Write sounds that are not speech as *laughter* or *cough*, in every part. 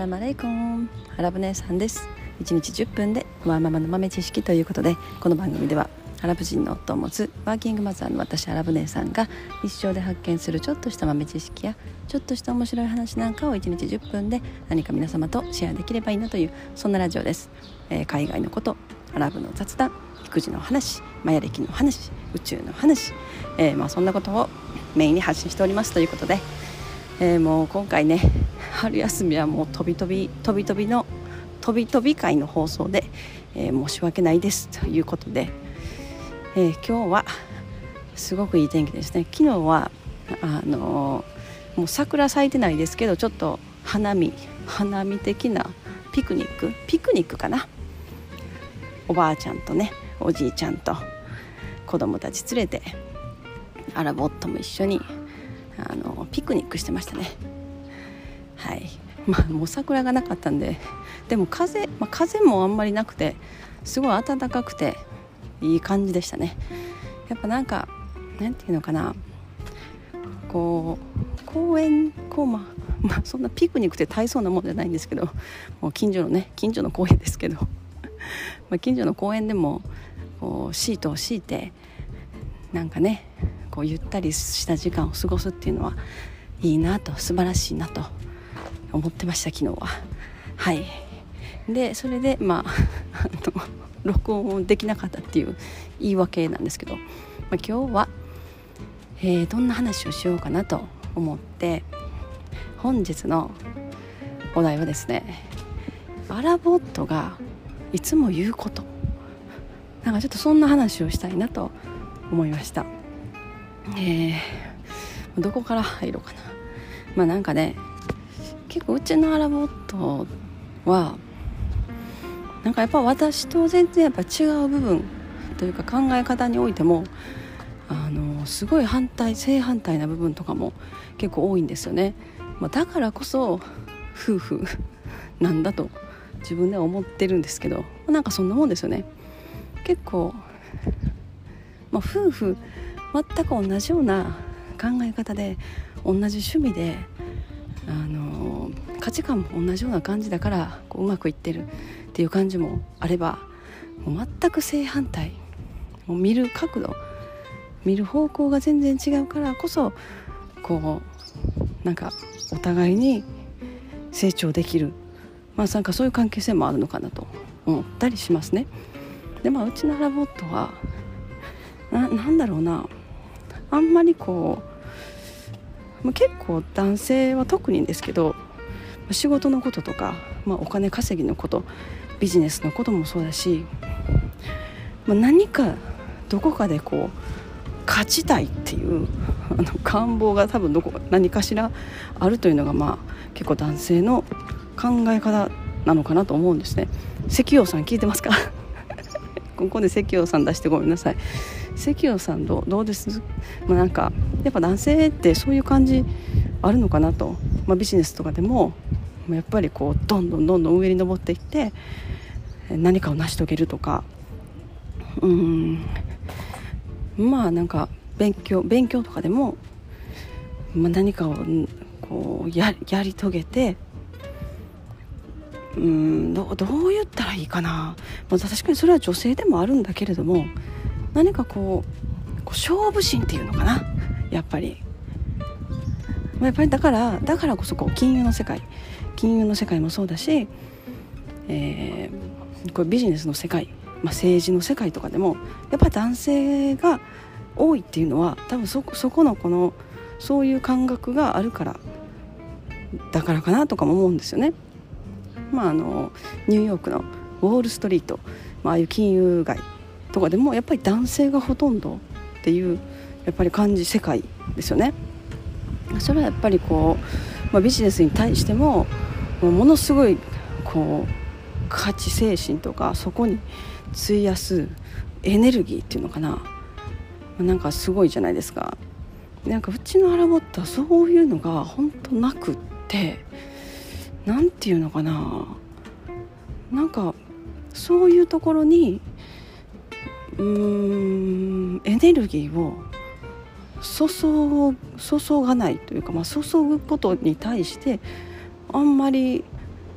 ラマレイコンアラブ姉さんです1日10分でワーママの豆知識ということでこの番組ではアラブ人の夫を持つワーキングマザーの私アラブ姉さんが日常で発見するちょっとした豆知識やちょっとした面白い話なんかを1日10分で何か皆様とシェアできればいいなというそんなラジオです、えー、海外のことアラブの雑談育児の話マヤ歴の話宇宙の話、えー、まあ、そんなことをメインに発信しておりますということで、えー、もう今回ね春休みはもう飛び飛び飛び飛びの飛び飛び会の放送で、えー、申し訳ないですということで、えー、今日はすごくいい天気ですね。昨日はあのー、もう桜咲いてないですけどちょっと花見花見的なピクニックピクニックかな。おばあちゃんとねおじいちゃんと子供たち連れてアラボットも一緒にあのピクニックしてましたね。はい。まあもう桜がなかったんででも風、まあ、風もあんまりなくてすごい暖かくていい感じでしたね。やっぱなんかなんていうのかな。こう公園こうままあそんなピクニックって大層なもんじゃないんですけどもう近所のね近所の公園ですけどま近所の公園でもこうシートを敷いてなんかねこうゆったりした時間を過ごすっていうのはいいなと素晴らしいなと思ってました昨日は。はい。でそれでまあ *laughs* 録音できなかったっていう言い訳なんですけど、まあ、今日は、えー、どんな話をしようかなと思って本日のお題はですねアラボットがいつも言うこと。なんかちょっとそんな話をしたいなと思いました。えー、どこから入ろうかな。まあなんかね結構うちのアラボットはなんかやっぱ私と全然やっぱ違う部分というか考え方においてもあのすごい反対正反対な部分とかも結構多いんですよね、まあ、だからこそ夫婦 *laughs* なんだと自分では思ってるんですけどなんかそんなもんですよね。結構、まあ、夫婦全く同じような考え方で同じ趣味であの価値観も同じような感じだからこううまくいってるっていう感じもあればもう全く正反対もう見る角度見る方向が全然違うからこそこうなんかお互いに成長できるまあなんかそういう関係性もあるのかなと思ったりしますね。でまあうちのラボットはななんだろうなあんまりこう、ま、結構男性は特にですけど仕事のこととか、まあ、お金稼ぎのことビジネスのこともそうだし、まあ、何かどこかでこう勝ちたいっていう *laughs* あの願望が多分どこ何かしらあるというのがまあ結構男性の考え方なのかなと思うんですね。石油さん聞いてますか？ここで石油さん出してごめんなさい。石油さんどどうです、まあ、なんかやっぱ男性ってそういう感じあるのかなと、まあ、ビジネスとかでもやっぱりこうどんどんどんどん上に登っていって何かを成し遂げるとか。うん。まあなんか勉強勉強とかでも、まあ、何かをこうややり遂げてうんどどう言ったらいいかな、まあ、確かにそれは女性でもあるんだけれども何かこうこう勝負心っていうのかなやっぱり。まあやっぱりだからだからこそこう金融の世界金融の世界もそうだし、えー、これビジネスの世界、まあ、政治の世界とかでもやっぱり男性が多いっていうのは多分そそこのこのそういう感覚があるからだからかなとかも思うんですよね。まあ、あのニューヨークのウォール・ストリート、まああいう金融街とかでもやっぱり男性がほとんどっていうやっぱり感じ世界ですよね。それはやっぱりこう、まあ、ビジネスに対してもものすごいこう価値精神とかそこに費やすエネルギーっていうのかななんかすごいじゃないですかなんかうちのアラボットはそういうのが本当なくって何て言うのかな。なんかそういうところにうーんエネルギーを注注がないというか、まあ、注ぐことに対してあんまり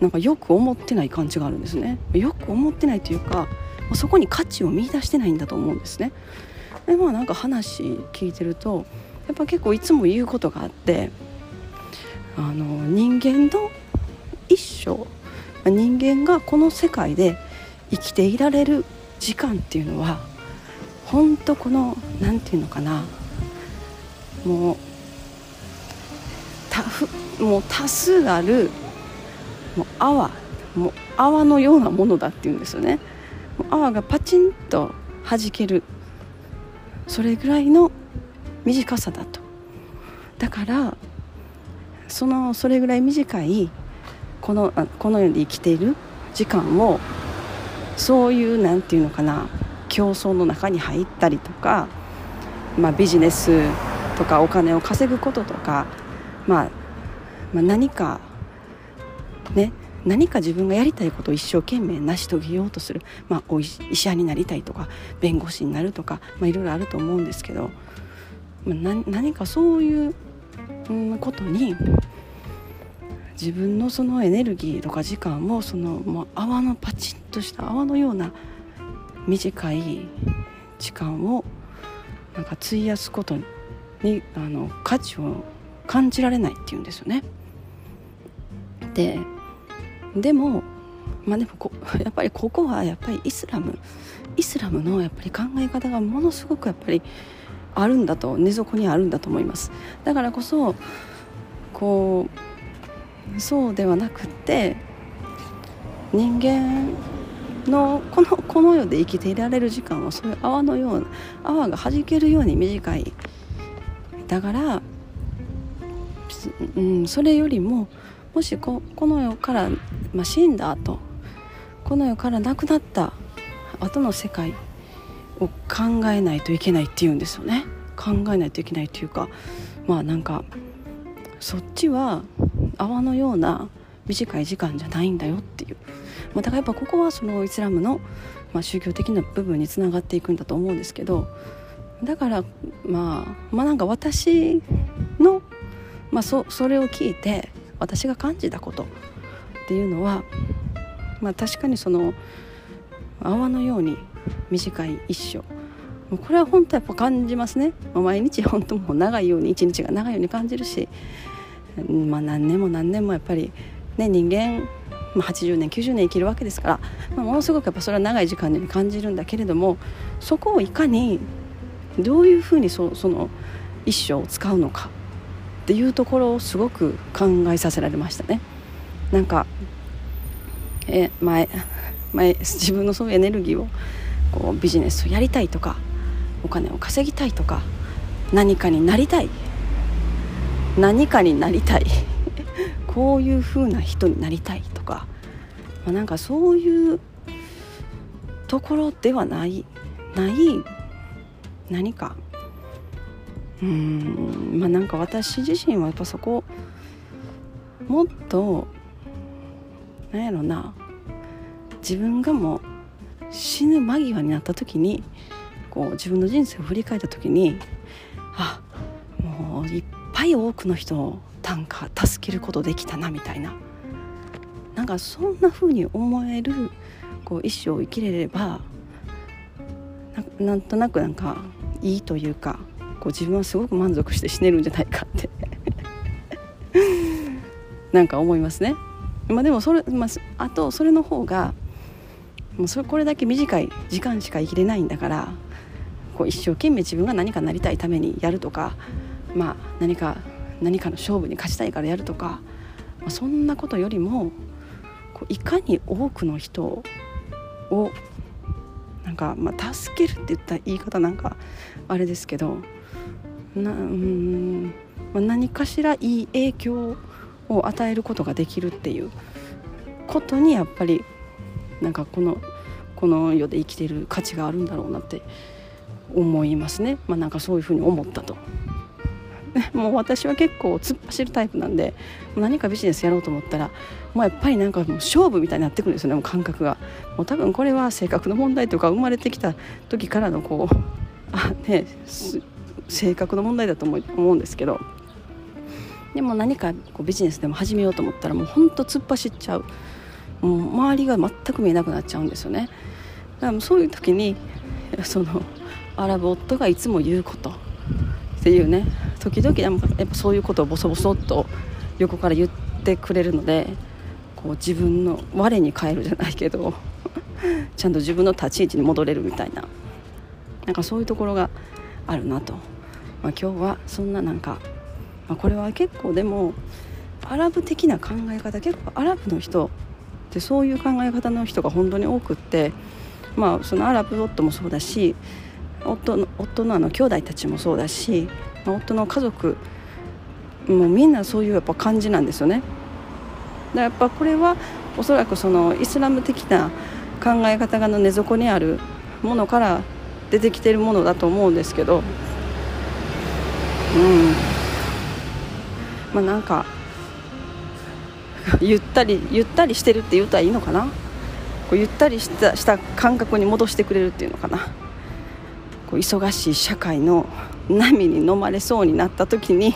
なんかよく思ってない感じがあるんですね。よく思ってないというかそこに価値を見出してないんだと思うんですね。でまあなんか話聞いてるとやっぱ結構いつも言うことがあってあの人間の一生人間がこの世界で生きていられる時間っていうのは本当この何て言うのかなもう多もう多数あるもう泡もう泡のようなものだっていうんですよね。泡がパチンと弾けるそれぐらいの短さだと。だからそのそれぐらい短いこのこの世で生きている時間をそういう何て言うのかな競争の中に入ったりとか、まあ、ビジネスとかお金を稼ぐこととか、まあ、まあ、何かね何か自分がやりたいことを一生懸命成し遂げようとする、まあ、お医者になりたいとか弁護士になるとか、まあ、いろいろあると思うんですけど、まあ、何かそういう、うん、ことに自分のそのエネルギーとか時間をそのもう泡のパチッとした泡のような短い時間をなんか費やすことにあの価値を感じられないっていうんですよね。ででもまあでもこやっぱりここはやっぱりイスラムイスラムのやっぱり考え方がものすごくやっぱりあるんだと根底にあるんだと思いますだからこそこうそうではなくって人間のこのこの世で生きていられる時間はそういう泡のような泡が弾けるように短い。だから、うん、それよりももしここの世から、まあ、死んだ後この世から亡くなった後の世界を考えないといけないっていうんですよね。考えないといけないというかまあなんかそっちは泡のような短い時間じゃないんだよっていう、まあ、だからやっぱここはそのイスラムの、まあ、宗教的な部分につながっていくんだと思うんですけどだからまあまあなんか私の、まあそ、それを聞いて私が感じたことっていうのは、まあ、確かにその泡のように短い一生これは本当やっぱ感じますね。毎日本当もう長いように一日が長いように感じるし、まあ、何年も何年もやっぱり、ね、人間、まあ、80年90年生きるわけですから、まあ、ものすごくやっぱそれは長い時間に感じるんだけれどもそこをいかにどういうふうにそその一生を使うのかっていうところをすごく考えさせられましたね。なんかえ前前自分のそういうエネルギーをこうビジネスをやりたいとかお金を稼ぎたいとか何かになりたい何かになりたい。*laughs* こういう風な人になりたいとか、まあ、なんかそういうところではない。ない何か。うん。まあなんか私自身はやっぱそこもっとなんやろな。自分がもう死ぬ間際になった時にこう自分の人生を振り返った時にあもうい多くの人を短歌助けることできたなみたいななんかそんな風に思えるこう一生を生きれればなんとなくなんかいいというかこう自分はすごく満足して死ねるんじゃないかって *laughs* なんか思いますね。まあ、でもそれ、まあ、あとそれの方がもうそれこれだけ短い時間しか生きれないんだからこう一生懸命自分が何かなりたいためにやるとか、まあ、何か何かの勝負に勝ちたいからやるとか、まあ、そんなことよりもこういかに多くの人をなんか、まあ、助けるって言った言い方なんかあれですけどなうん、まあ、何かしらいい影響を与えることができるっていうことにやっぱりなんかこのこの世で生きている価値があるんだろうなって思いますね、まあ、なんかそういうふうに思ったと。*laughs* もう私は結構突っ走るタイプなんで何かビジネスやろうと思ったらもうやっぱりなんかもう勝負みたいになってくるんですよねもう感覚が。もう多分これは性格の問題とか生まれてきた時からのこう *laughs* ね性格の問題だと思うんですけど。でも何かこうビジネスでも始めようと思ったらもうほんと突っ走っちゃう。もう周りが全く見えなくなっちゃうんですよね。だからそういう時にそのアラブ夫がいつも言うことっていうね時々やっぱそういうことをボソボソっと横から言ってくれるのでこう自分の我に返るじゃないけど *laughs* ちゃんと自分の立ち位置に戻れるみたいななんかそういうところがあるなと、まあ、今日はそんななんか、まあ、これは結構でもアラブ的な考え方結構アラブの人ってそういう考え方の人が本当に多くって、まあ、そのアラブ夫もそうだし夫の夫のあの兄弟たちもそうだし、夫の家族もうみんなそういうやっぱ感じなんですよね。だやっぱこれはおそらくそのイスラム的な考え方がの根底にあるものから出てきてるものだと思うんですけど。うん。まあなんかゆったりゆったりしてるって言ったらいいのかな？こうゆったりしたした感覚に戻してくれるっていうのかな？こう忙しい社会の波に飲まれそうになった時に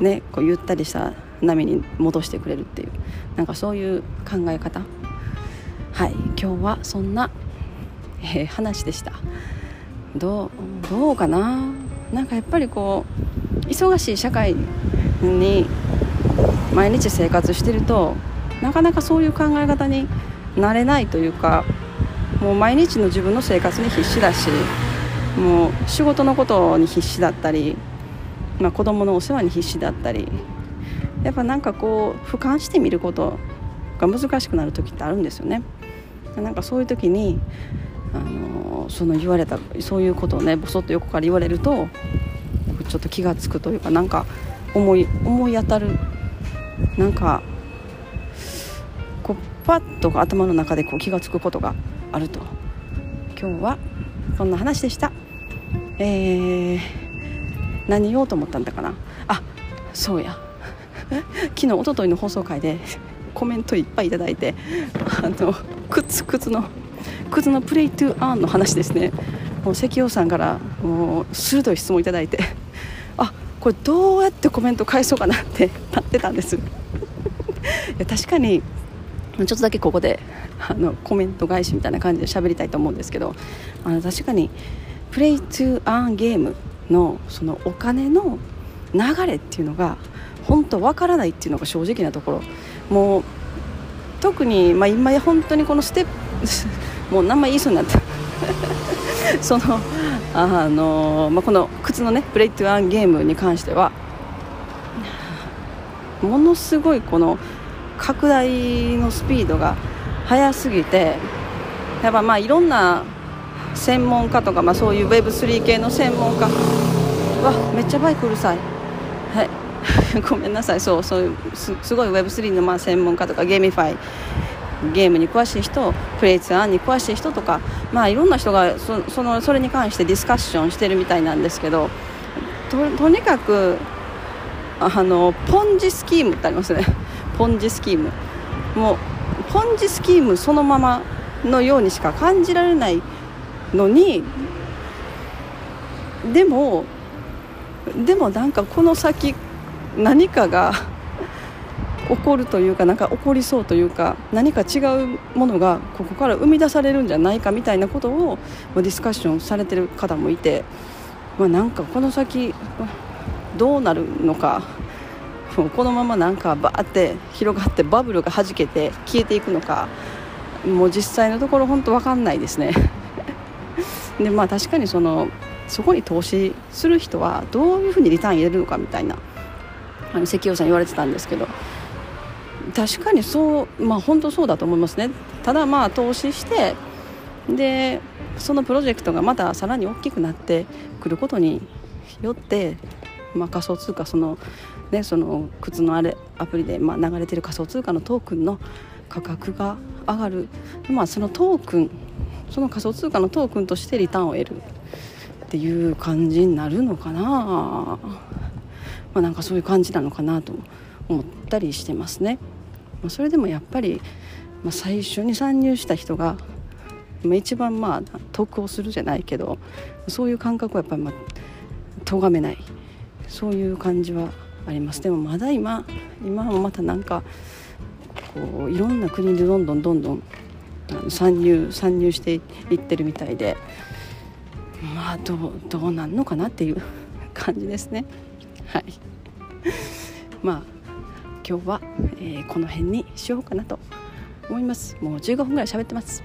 ねこうゆったりした波に戻してくれるっていうなんかそういう考え方。はい今日はそんな、えー、話でした。どうどうかな？なんかやっぱりこう忙しい社会に毎日生活してるとなかなかそういう考え方になれないというかもう毎日の自分の生活に必死だしもう仕事のことに必死だったり、まあ、子供のお世話に必死だったりやっぱなんかこう俯瞰してみることが難しくなる時ってあるんですよね。なんかそういう時にあのその言われたそういうことをねぼそっと横から言われるとちょっと気が付くというかなんか思い思い当たる。なんかこうパッと頭の中でこう気が付くことがあると。今日はこんな話でした。えー、何言おうと思ったんだかな？あそうや。*laughs* 昨日おとといの放送回で *laughs* コメントいっぱいいただいてあの靴靴の靴のプレイトゥーアンの話ですね。もう関陽さんからもう鋭い質問いただいて *laughs* あこれどうやってコメント返そうかなってなってたんです。いや確かにちょっとだけここであのコメント返しみたいな感じで喋りたいと思うんですけどあの確かにプレイトゥーアンゲームのそのお金の流れっていうのが本当わからないっていうのが正直なところ。もう特に、まあ、今や本当にこのステップ *laughs* もう名前言いそうになった。*laughs* そのあの、まあ、この靴のねプレイトゥアンゲームに関してはものすごいこの拡大のスピードが速すぎてやっぱまあいろんな専門家とか、まあ、そういう Web3 系の専門家わめっちゃバイクうるさい。はい。*laughs* ごめんなさい。そうそういうすごい Web3 のまあ専門家とかゲーミファイゲームに詳しい人プレイツアンに詳しい人とか、まあ、いろんな人がそそのそれに関してディスカッションしてるみたいなんですけどととにかくあのポンジスキームってありますね。*laughs* ポンジスキーム。もうポンジスキームそのままのようにしか感じられないのにでもでもなんかこの先何かが *laughs* 起こるというかなんか起こりそうというか何か違うものがここから生み出されるんじゃないかみたいなことをディスカッションされてる方もいて、まあ、なんかこの先どうなるのかこのままなんかバーって広がってバブルがはじけて消えていくのかもう実際のところ本当分かんないですね。でまあ確かにそのそこに投資する人はどういうふうにリターン入れるのかみたいなあの関陽さん言われてたんですけど確かにそうまあ本当そうだと思いますね。ただまあ投資してでそのプロジェクトがまたさらに大きくなってくることによって、まあ、仮想通貨その,、ね、その靴のあれアプリでまあ流れてる仮想通貨のトークンの価格が上がる、まあ、そのトークンその仮想通貨のトークンとしてリターンを得るっていう感じになるのかな、まあ、なんかそういう感じなのかなと思ったりしてますね。まあ、それでもやっぱり、まあ、最初に参入した人が、一番まあ得をするじゃないけどそういう感覚はやっぱりまあ咎めないそういう感じはありますでもまだ今今もまたなんかこういろんな国でどんどんどんどん参入参入していってるみたいで。まあどうどうなんのかなっていう *laughs* 感じですね。はい。まあ今日は、えー、この辺にしようかなと思います。もう15分ぐらい喋ってます、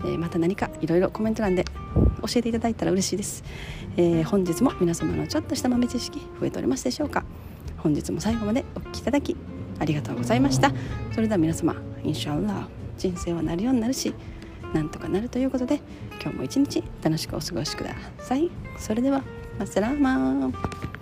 えー、また何かいろいろコメント欄で教えていただいたら嬉しいです、えー、本日も皆様のちょっとした豆知識増えておりますでしょうか。本日も最後までお聴きいただきありがとうございました。それでは皆様インシャアラ人生はなるようになるしなんとかなるということで今日も一日楽しくお過ごしください。それではマスラーマン。